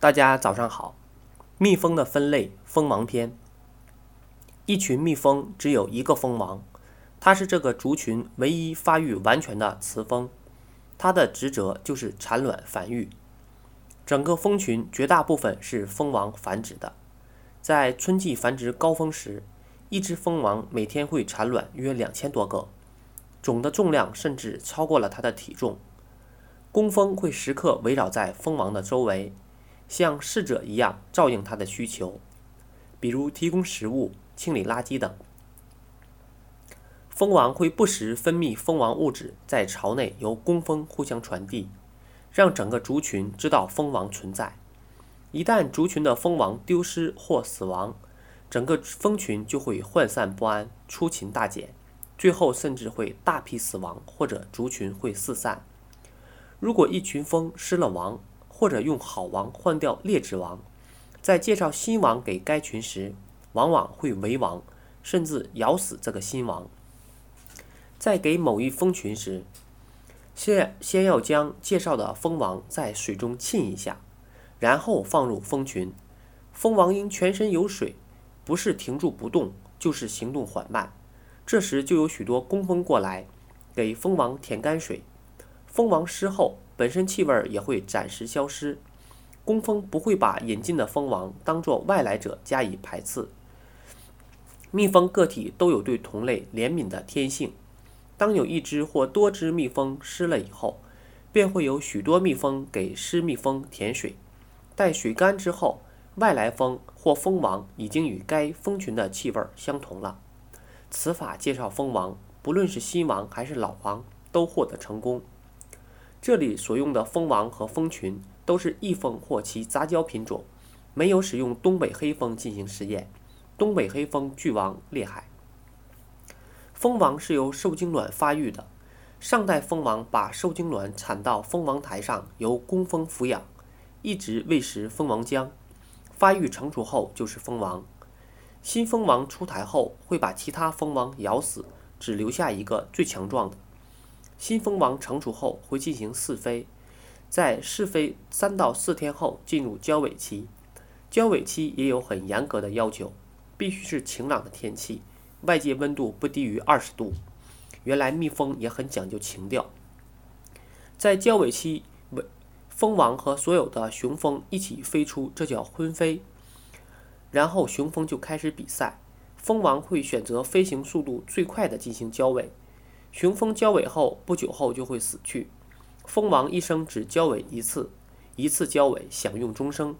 大家早上好。蜜蜂的分类，蜂王篇。一群蜜蜂只有一个蜂王，它是这个族群唯一发育完全的雌蜂，它的职责就是产卵繁育。整个蜂群绝大部分是蜂王繁殖的。在春季繁殖高峰时，一只蜂王每天会产卵约两千多个，总的重量甚至超过了它的体重。工蜂会时刻围绕在蜂王的周围。像侍者一样照应它的需求，比如提供食物、清理垃圾等。蜂王会不时分泌蜂王物质，在巢内由工蜂互相传递，让整个族群知道蜂王存在。一旦族群的蜂王丢失或死亡，整个蜂群就会涣散不安、出勤大减，最后甚至会大批死亡，或者族群会四散。如果一群蜂失了王，或者用好王换掉劣质王，在介绍新王给该群时，往往会为王，甚至咬死这个新王。在给某一蜂群时，先先要将介绍的蜂王在水中浸一下，然后放入蜂群。蜂王因全身有水，不是停住不动，就是行动缓慢。这时就有许多工蜂过来，给蜂王舔干水。蜂王失后。本身气味也会暂时消失，工蜂不会把引进的蜂王当作外来者加以排斥。蜜蜂个体都有对同类怜悯的天性，当有一只或多只蜜蜂失了以后，便会有许多蜜蜂给失蜜蜂舔水。待水干之后，外来蜂或蜂王已经与该蜂群的气味相同了。此法介绍蜂王，不论是新王还是老王，都获得成功。这里所用的蜂王和蜂群都是异蜂或其杂交品种，没有使用东北黑蜂进行实验。东北黑蜂巨王厉害。蜂王是由受精卵发育的，上代蜂王把受精卵产到蜂王台上，由工蜂抚养，一直喂食蜂王浆，发育成熟后就是蜂王。新蜂王出台后会把其他蜂王咬死，只留下一个最强壮的。新蜂王成熟后会进行试飞，在试飞三到四天后进入交尾期。交尾期也有很严格的要求，必须是晴朗的天气，外界温度不低于二十度。原来蜜蜂也很讲究情调，在交尾期，蜂王和所有的雄蜂一起飞出，这叫婚飞。然后雄蜂就开始比赛，蜂王会选择飞行速度最快的进行交尾。雄蜂交尾后不久后就会死去，蜂王一生只交尾一次，一次交尾享用终生。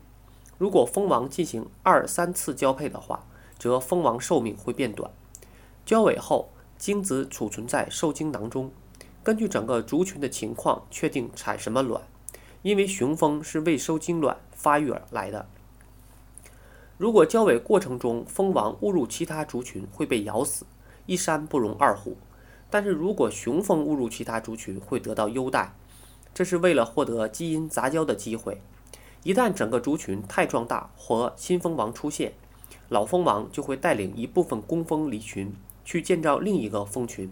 如果蜂王进行二三次交配的话，则蜂王寿命会变短。交尾后，精子储存在受精囊中，根据整个族群的情况确定产什么卵，因为雄蜂是为受精卵发育而来的。如果交尾过程中蜂王误入其他族群，会被咬死。一山不容二虎。但是如果雄蜂误入其他族群，会得到优待，这是为了获得基因杂交的机会。一旦整个族群太壮大或新蜂王出现，老蜂王就会带领一部分工蜂离群，去建造另一个蜂群。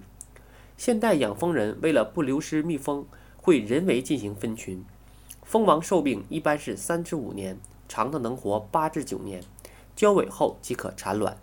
现代养蜂人为了不流失蜜蜂，会人为进行分群。蜂王寿命一般是三至五年，长的能活八至九年，交尾后即可产卵。